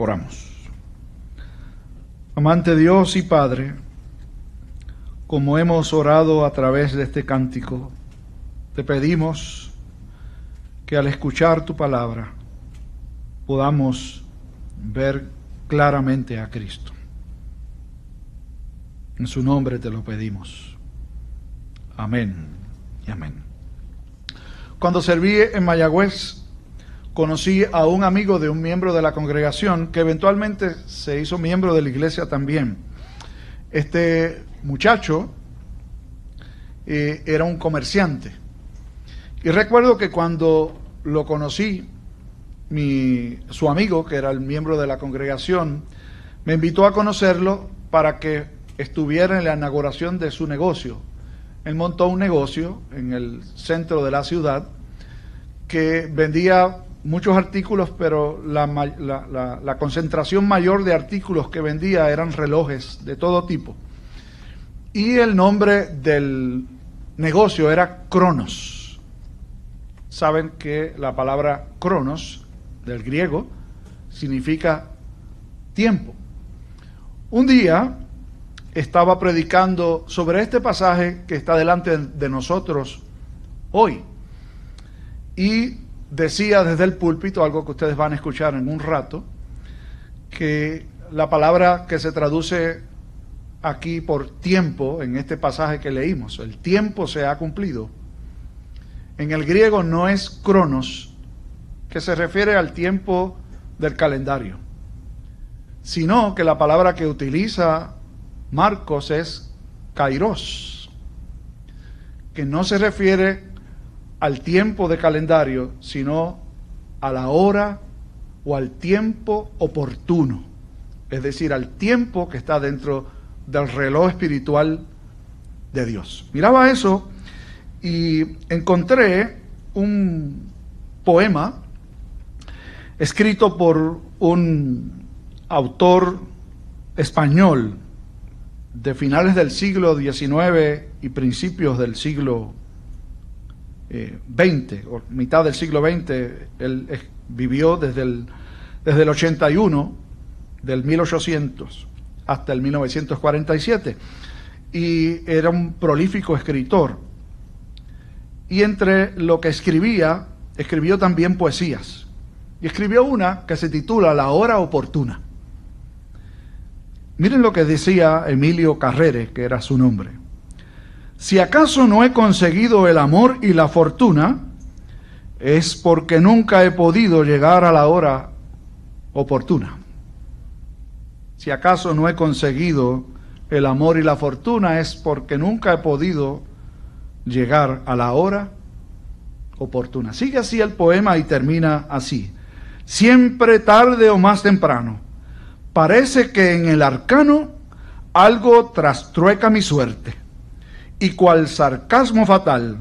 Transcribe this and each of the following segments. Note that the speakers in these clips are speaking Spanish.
Oramos. Amante Dios y Padre, como hemos orado a través de este cántico, te pedimos que al escuchar tu palabra podamos ver claramente a Cristo. En su nombre te lo pedimos. Amén y amén. Cuando serví en Mayagüez, conocí a un amigo de un miembro de la congregación que eventualmente se hizo miembro de la iglesia también. Este muchacho eh, era un comerciante. Y recuerdo que cuando lo conocí, su amigo, que era el miembro de la congregación, me invitó a conocerlo para que estuviera en la inauguración de su negocio. Él montó un negocio en el centro de la ciudad que vendía muchos artículos, pero la, concentración mayor de artículos que vendía eran relojes de todo tipo. Y el nombre del negocio era Cronos. Saben que la palabra Cronos, del griego, significa tiempo. Un día estaba predicando sobre este pasaje que está delante de nosotros hoy. Y decía desde el púlpito, algo que ustedes van a escuchar en un rato, que la palabra que se traduce aquí por tiempo en este pasaje que leímos, el tiempo se ha cumplido. En el griego no es cronos, que se refiere al tiempo del calendario, sino que la palabra que utiliza Marcos es kairos, que no se refiere al tiempo de calendario, sino a la hora o al tiempo oportuno, es decir, al tiempo que está dentro del reloj espiritual de Dios. Miraba eso y encontré un poema escrito por un autor español de finales del siglo XIX y principios del siglo 20, eh, o mitad del siglo XX, él vivió desde el, desde el 81, del 1800 hasta el 1947, y era un prolífico escritor. Y entre lo que escribía, escribió también poesías. Y escribió una que se titula La hora oportuna. Miren lo que decía Emilio Carrere, que era su nombre. Si acaso no he conseguido el amor y la fortuna, es porque nunca he podido llegar a la hora oportuna. Si acaso no he conseguido el amor y la fortuna, es porque nunca he podido llegar a la hora oportuna. Sigue así el poema y termina así. Siempre tarde o más temprano, parece que en el arcano algo trastrueca mi suerte y cual sarcasmo fatal,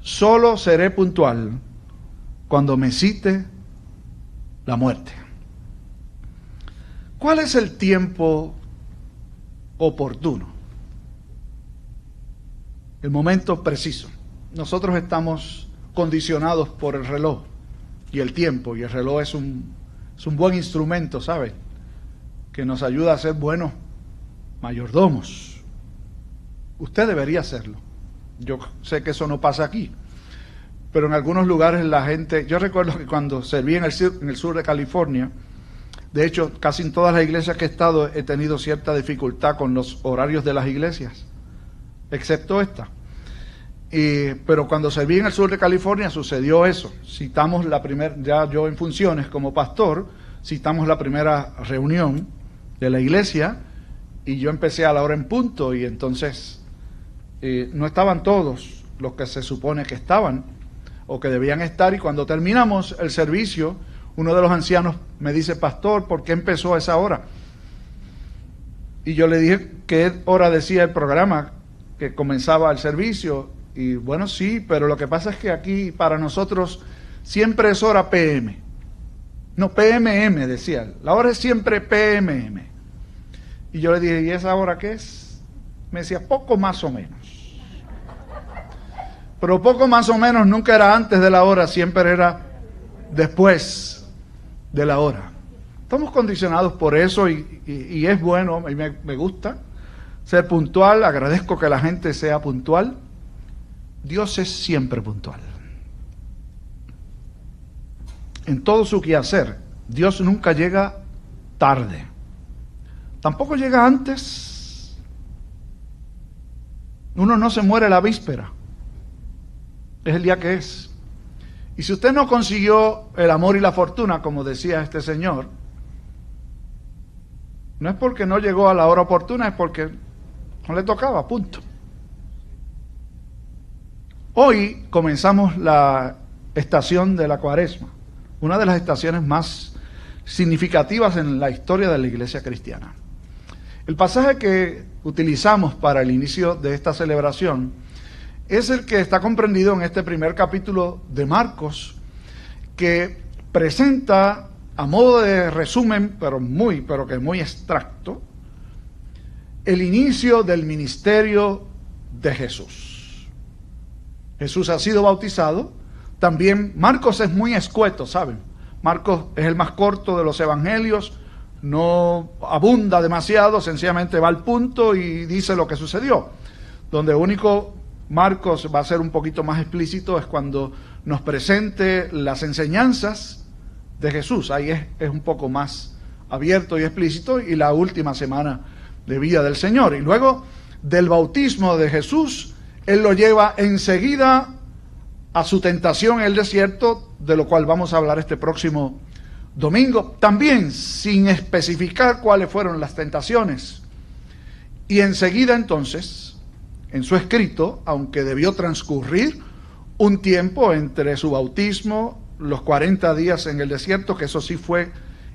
solo seré puntual cuando me cite la muerte. ¿Cuál es el tiempo oportuno? El momento preciso. Nosotros estamos condicionados por el reloj y el tiempo, y el reloj es un, es un buen instrumento, ¿sabe? Que nos ayuda a ser buenos mayordomos Usted debería hacerlo. Yo sé que eso no pasa aquí, pero en algunos lugares la gente, yo recuerdo que cuando serví en el, en el sur de California, de hecho, casi en todas las iglesias que he estado he tenido cierta dificultad con los horarios de las iglesias, excepto esta. pero cuando serví en el sur de California sucedió eso. Citamos la primera, ya yo en funciones como pastor, citamos la primera reunión de la iglesia y yo empecé a la hora en punto y entonces no estaban todos los que se supone que estaban o que debían estar y cuando terminamos el servicio, uno de los ancianos me dice, pastor, ¿por qué empezó a esa hora? Y yo le dije qué hora decía el programa que comenzaba el servicio. Y bueno, sí, pero lo que pasa es que aquí para nosotros siempre es hora PM. No, PMM, decía. La hora es siempre PMM. Y yo le dije, ¿y esa hora qué es? Me decía, poco más o menos pero poco más o menos nunca era antes de la hora, siempre era después de la hora. Estamos condicionados por eso y, es bueno, mí me, me gusta ser puntual, agradezco que la gente sea puntual. Dios es siempre puntual. En todo su quehacer, Dios nunca llega tarde. Tampoco llega antes. Uno no se muere la víspera. Es el día que es. Y si usted no consiguió el amor y la fortuna, como decía este señor, no es porque no llegó a la hora oportuna, es porque no le tocaba, punto. Hoy comenzamos la estación de la cuaresma, una de las estaciones más significativas en la historia de la iglesia cristiana. El pasaje que utilizamos para el inicio de esta celebración es el que está comprendido en este primer capítulo de Marcos, que presenta a modo de resumen, pero muy, pero que muy extracto, el inicio del ministerio de Jesús. Jesús ha sido bautizado. También Marcos es muy escueto, ¿saben? Marcos es el más corto de los evangelios, no abunda demasiado, sencillamente va al punto y dice lo que sucedió. Donde único Marcos va a ser un poquito más explícito es cuando nos presente las enseñanzas de Jesús. Ahí es, es un poco más abierto y explícito y la última semana de vida del Señor. Y luego del bautismo de Jesús, Él lo lleva enseguida a su tentación en el desierto, de lo cual vamos a hablar este próximo domingo, también sin especificar cuáles fueron las tentaciones. Y enseguida entonces, en su escrito, aunque debió transcurrir un tiempo entre su bautismo los 40 días en el desierto, que eso sí fue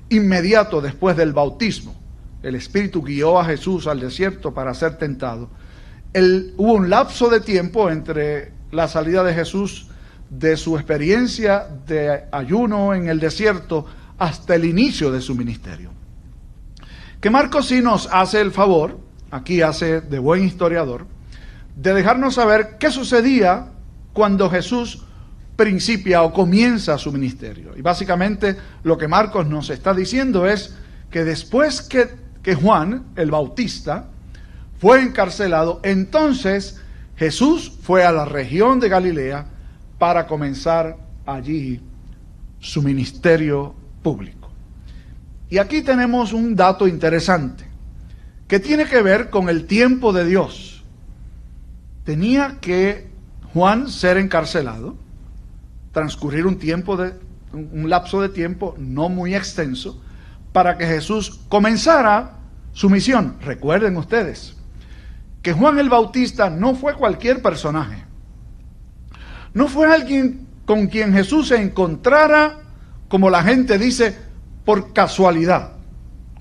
inmediato después del bautismo. El Espíritu guió a Jesús al desierto para ser tentado. hubo un lapso de tiempo entre la salida de Jesús de su experiencia de ayuno en el desierto hasta el inicio de su ministerio. Que Marcos sí nos hace el favor, aquí hace de buen historiador, de dejarnos saber qué sucedía cuando Jesús principia o comienza su ministerio. Y básicamente lo que Marcos nos está diciendo es que después que, que Juan, el Bautista, fue encarcelado, entonces Jesús fue a la región de Galilea para comenzar allí su ministerio público. Y aquí tenemos un dato interesante que tiene que ver con el tiempo de Dios. Tenía que Juan ser encarcelado transcurrir un tiempo de un lapso de tiempo no muy extenso para que Jesús comenzara su misión. Recuerden ustedes que Juan el Bautista no fue cualquier personaje. No fue alguien con quien Jesús se encontrara, como la gente dice, por casualidad.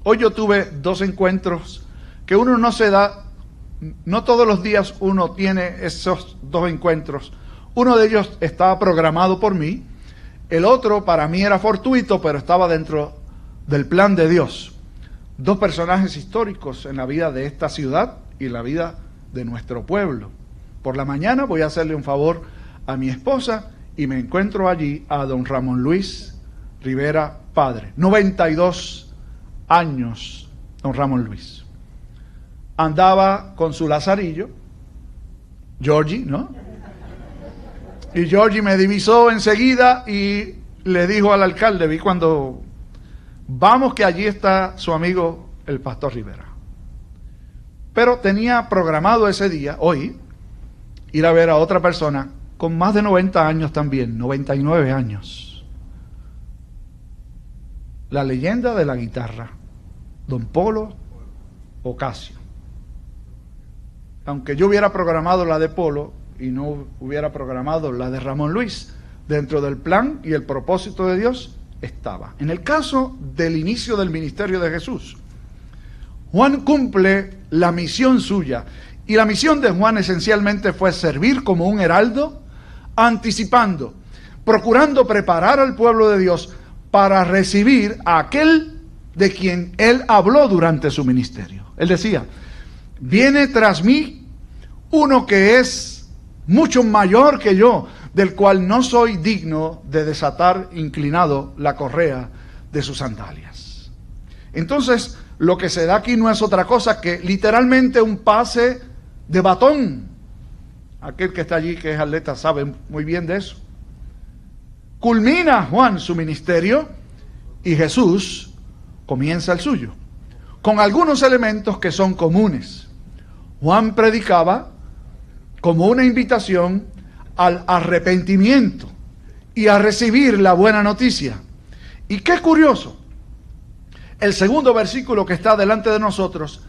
Hoy yo tuve dos encuentros que uno no se da, no todos los días uno tiene esos dos encuentros uno de ellos estaba programado por mí, el otro para mí era fortuito, pero estaba dentro del plan de Dios. Dos personajes históricos en la vida de esta ciudad y la vida de nuestro pueblo. Por la mañana voy a hacerle un favor a mi esposa y me encuentro allí a don Ramón Luis Rivera Padre, 92 años, don Ramón Luis. Andaba con su lazarillo, Georgie, ¿no? Y Georgie me divisó enseguida y le dijo al alcalde, vi cuando, vamos que allí está su amigo el pastor Rivera. Pero tenía programado ese día, hoy, ir a ver a otra persona con más de 90 años también, 99 años. La leyenda de la guitarra, don Polo Ocasio. Aunque yo hubiera programado la de Polo, y no hubiera programado la de Ramón Luis, dentro del plan y el propósito de Dios estaba. En el caso del inicio del ministerio de Jesús, Juan cumple la misión suya y la misión de Juan esencialmente fue servir como un heraldo, anticipando, procurando preparar al pueblo de Dios para recibir a aquel de quien él habló durante su ministerio. Él decía, viene tras mí uno que es mucho mayor que yo, del cual no soy digno de desatar inclinado la correa de sus sandalias. Entonces, lo que se da aquí no es otra cosa que literalmente un pase de batón. Aquel que está allí, que es atleta, sabe muy bien de eso. Culmina Juan su ministerio y Jesús comienza el suyo, con algunos elementos que son comunes. Juan predicaba como una invitación al arrepentimiento y a recibir la buena noticia. Y qué curioso, el segundo versículo que está delante de nosotros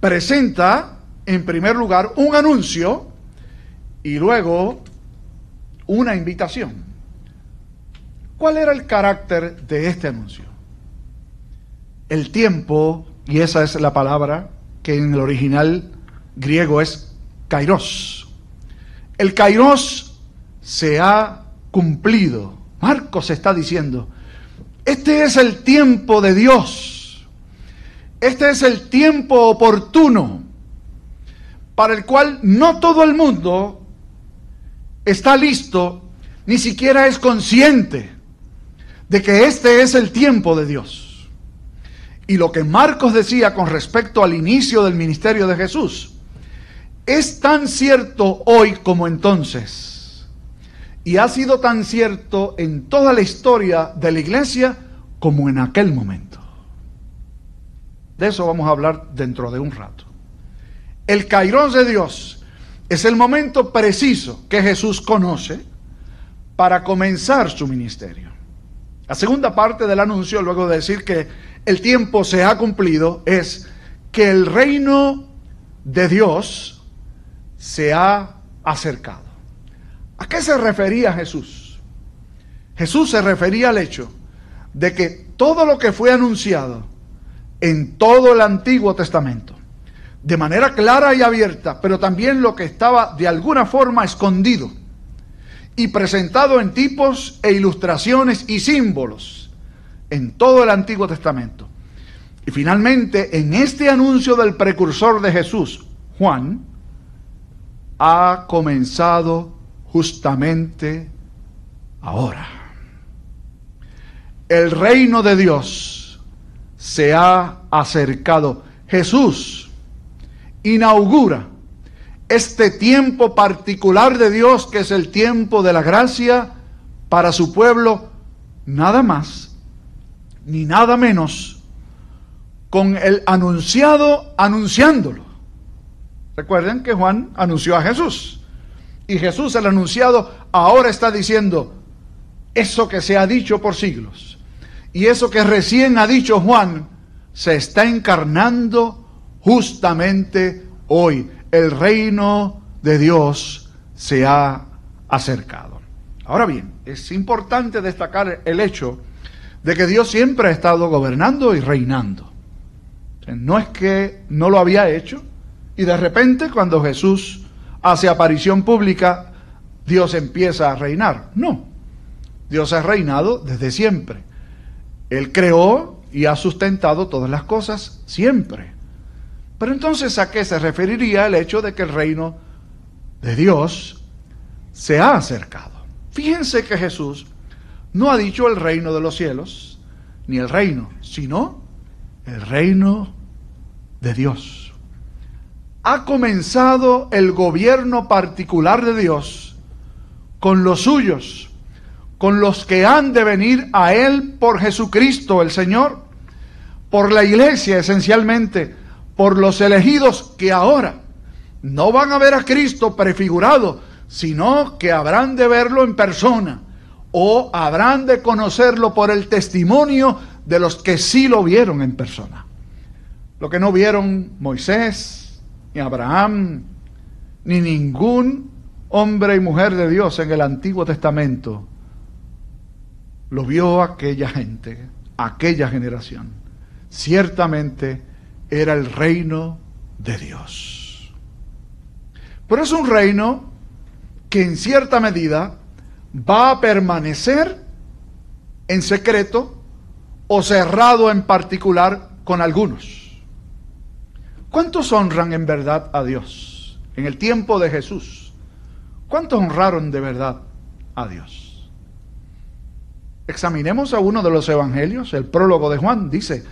presenta en primer lugar un anuncio y luego una invitación. ¿Cuál era el carácter de este anuncio? El tiempo, y esa es la palabra que en el original griego es kairos. El kairos se ha cumplido. Marcos está diciendo, este es el tiempo de Dios. Este es el tiempo oportuno para el cual no todo el mundo está listo, ni siquiera es consciente de que este es el tiempo de Dios. Y lo que Marcos decía con respecto al inicio del ministerio de Jesús es tan cierto hoy como entonces y ha sido tan cierto en toda la historia de la iglesia como en aquel momento. De eso vamos a hablar dentro de un rato. El Cairón de Dios es el momento preciso que Jesús conoce para comenzar su ministerio. La segunda parte del anuncio, luego de decir que el tiempo se ha cumplido, es que el reino de Dios se ha acercado. ¿A qué se refería Jesús? Jesús se refería al hecho de que todo lo que fue anunciado en todo el Antiguo Testamento, de manera clara y abierta, pero también lo que estaba de alguna forma escondido y presentado en tipos e ilustraciones y símbolos en todo el Antiguo Testamento. Y finalmente, en este anuncio del precursor de Jesús, Juan, ha comenzado justamente ahora. El reino de Dios se ha acercado. Jesús inaugura este tiempo particular de Dios, que es el tiempo de la gracia para su pueblo, nada más ni nada menos con el anunciado anunciándolo. Recuerden que Juan anunció a Jesús. Y Jesús, el anunciado, ahora está diciendo eso que se ha dicho por siglos. Y eso que recién ha dicho Juan, se está encarnando justamente hoy. El reino de Dios se ha acercado. Ahora bien, es importante destacar el hecho de que Dios siempre ha estado gobernando y reinando. No es que no lo había hecho y de repente cuando Jesús hace aparición pública, Dios empieza a reinar. No, Dios ha reinado desde siempre. Él creó y ha sustentado todas las cosas siempre. Pero entonces, ¿a qué se referiría el hecho de que el reino de Dios se ha acercado? Fíjense que Jesús no ha dicho el reino de los cielos, ni el reino, sino el reino de Dios ha comenzado el gobierno particular de Dios con los suyos, con los que han de venir a Él por Jesucristo el Señor, por la iglesia esencialmente, por los elegidos que ahora no van a ver a Cristo prefigurado, sino que habrán de verlo en persona o habrán de conocerlo por el testimonio de los que sí lo vieron en persona. Lo que no vieron Moisés, ni Abraham, ni ningún hombre y mujer de Dios en el Antiguo Testamento lo vio aquella gente, aquella generación. Ciertamente era el reino de Dios. Pero es un reino que en cierta medida va a permanecer en secreto o cerrado en particular con algunos. ¿Cuántos honran en verdad a Dios? En el tiempo de Jesús, ¿cuántos honraron de verdad a Dios? Examinemos a uno de los evangelios, el prólogo de Juan, dice,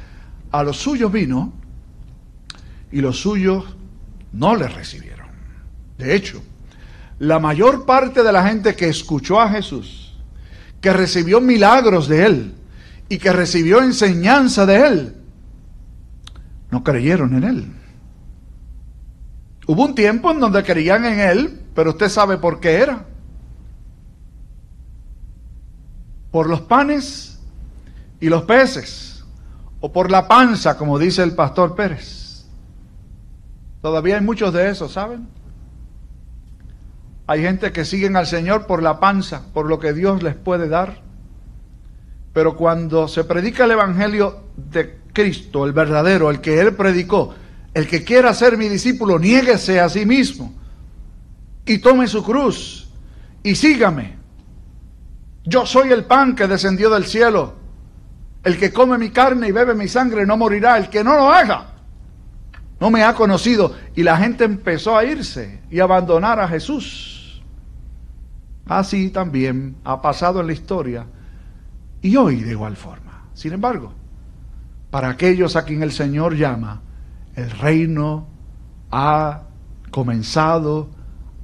a los suyos vino y los suyos no le recibieron. De hecho, la mayor parte de la gente que escuchó a Jesús, que recibió milagros de él y que recibió enseñanza de él, no creyeron en él. Hubo un tiempo en donde creían en él, pero usted sabe por qué era. Por los panes y los peces, o por la panza, como dice el pastor Pérez. Todavía hay muchos de esos, ¿saben? Hay gente que siguen al Señor por la panza, por lo que Dios les puede dar. Pero cuando se predica el Evangelio de Cristo, el verdadero, el que Él predicó, el que quiera ser mi discípulo, niéguese a sí mismo y tome su cruz y sígame. Yo soy el pan que descendió del cielo. El que come mi carne y bebe mi sangre no morirá. El que no lo haga no me ha conocido. Y la gente empezó a irse y abandonar a Jesús. Así también ha pasado en la historia y hoy de igual forma. Sin embargo, para aquellos a quien el Señor llama, el reino ha comenzado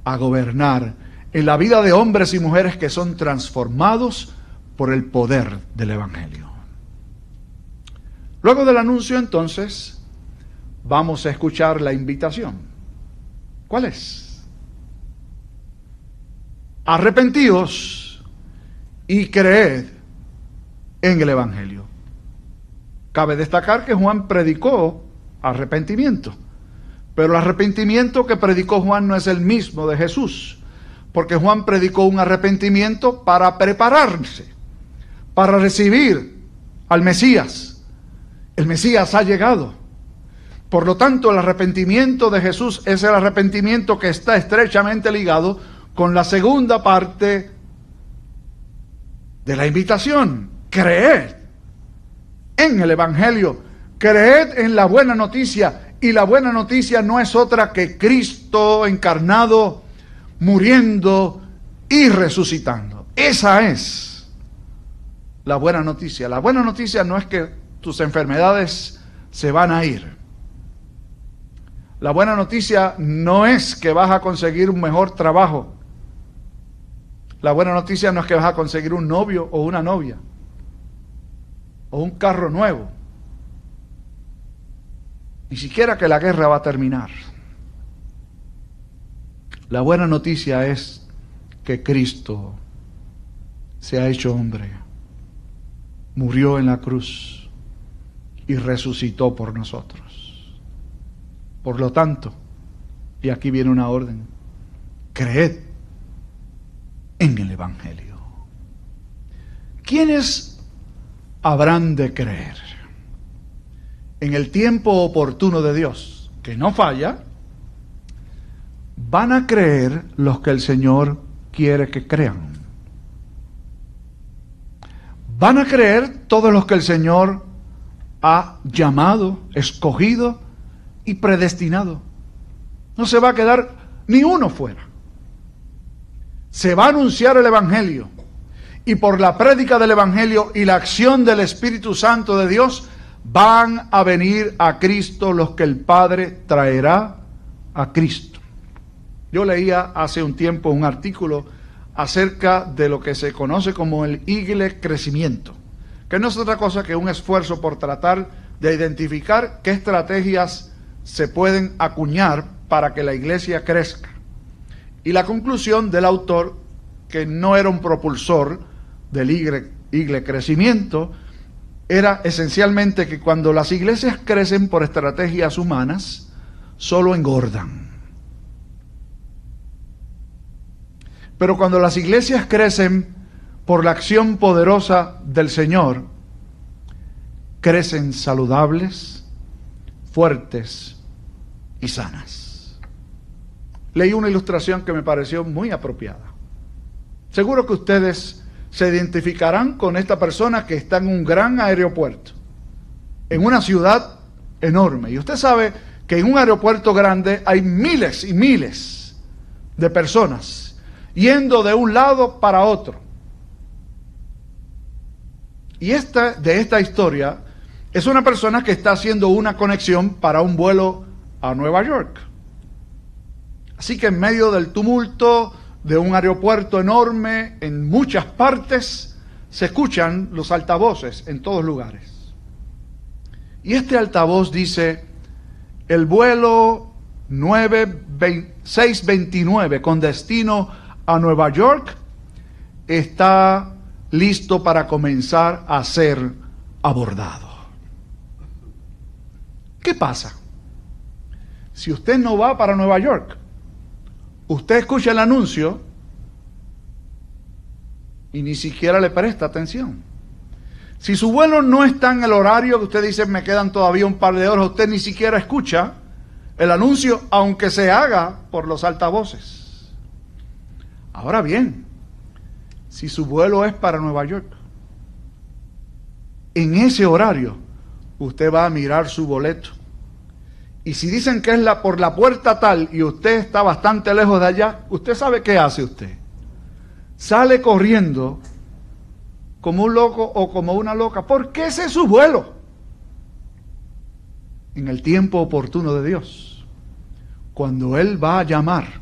a gobernar en la vida de hombres y mujeres que son transformados por el poder del Evangelio. Luego del anuncio entonces, vamos a escuchar la invitación. ¿Cuál es? arrepentíos y creed en el Evangelio. Cabe destacar que Juan predicó arrepentimiento, pero el arrepentimiento que predicó Juan no es el mismo de Jesús, porque Juan predicó un arrepentimiento para prepararse, para recibir al Mesías. El Mesías ha llegado. Por lo tanto, el arrepentimiento de Jesús es el arrepentimiento que está estrechamente ligado con la segunda parte de la invitación. Creed en el Evangelio, creed en la buena noticia. Y la buena noticia no es otra que Cristo encarnado, muriendo y resucitando. Esa es la buena noticia. La buena noticia no es que tus enfermedades se van a ir. La buena noticia no es que vas a conseguir un mejor trabajo. La buena noticia no es que vas a conseguir un novio o una novia o un carro nuevo. Ni siquiera que la guerra va a terminar. La buena noticia es que Cristo se ha hecho hombre, murió en la cruz y resucitó por nosotros. Por lo tanto, y aquí viene una orden, creed en el Evangelio. ¿Quiénes habrán de creer? En el tiempo oportuno de Dios, que no falla, van a creer los que el Señor quiere que crean. Van a creer todos los que el Señor ha llamado, escogido y predestinado. No se va a quedar ni uno fuera se va a anunciar el Evangelio. Y por la prédica del Evangelio y la acción del Espíritu Santo de Dios, van a venir a Cristo los que el Padre traerá a Cristo. Yo leía hace un tiempo un artículo acerca de lo que se conoce como el igle crecimiento, que no es otra cosa que un esfuerzo por tratar de identificar qué estrategias se pueden acuñar para que la iglesia crezca. Y la conclusión del autor, que no era un propulsor del igle, crecimiento, era esencialmente que cuando las iglesias crecen por estrategias humanas, solo engordan. Pero cuando las iglesias crecen por la acción poderosa del Señor, crecen saludables, fuertes y sanas leí una ilustración que me pareció muy apropiada. Seguro que ustedes se identificarán con esta persona que está en un gran aeropuerto, en una ciudad enorme. Y usted sabe que en un aeropuerto grande hay miles y miles de personas yendo de un lado para otro. Y esta, de esta historia es una persona que está haciendo una conexión para un vuelo a Nueva York. Así que en medio del tumulto de un aeropuerto enorme, en muchas partes, se escuchan los altavoces en todos lugares. Y este altavoz dice, el vuelo 629 con destino a Nueva York está listo para comenzar a ser abordado. ¿Qué pasa? Si usted no va para Nueva York, usted escucha el anuncio y ni siquiera le presta atención. Si su vuelo no está en el horario que usted dice me quedan todavía un par de horas, usted ni siquiera escucha el anuncio, aunque se haga por los altavoces. Ahora bien, si su vuelo es para Nueva York, en ese horario usted va a mirar su boleto. Y si dicen que es la, por la puerta tal y usted está bastante lejos de allá, usted sabe qué hace usted. Sale corriendo como un loco o como una loca, porque ese es su vuelo. En el tiempo oportuno de Dios, cuando Él va a llamar,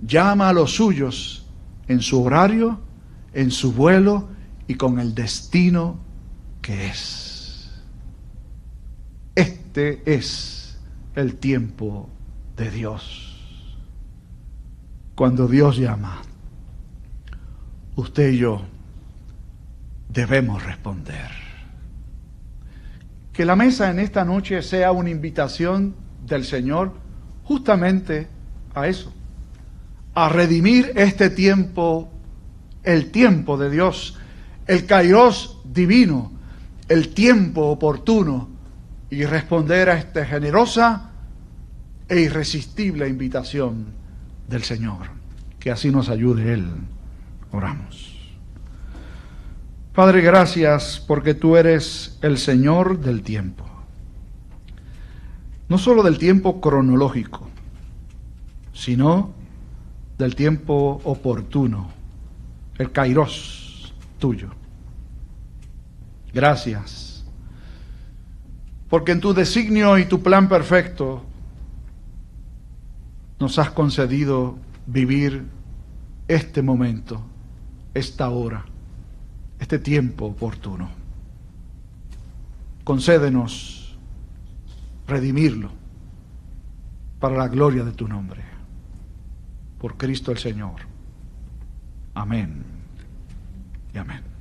llama a los suyos en su horario, en su vuelo y con el destino que es. Este es el tiempo de Dios. Cuando Dios llama, usted y yo debemos responder. Que la mesa en esta noche sea una invitación del Señor justamente a eso, a redimir este tiempo, el tiempo de Dios, el kairos divino, el tiempo oportuno y responder a esta generosa e irresistible invitación del Señor. Que así nos ayude Él. Oramos. Padre, gracias porque tú eres el Señor del tiempo. No solo del tiempo cronológico, sino del tiempo oportuno, el kairos tuyo. Gracias. Porque en tu designio y tu plan perfecto nos has concedido vivir este momento, esta hora, este tiempo oportuno. Concédenos redimirlo para la gloria de tu nombre. Por Cristo el Señor. Amén y amén.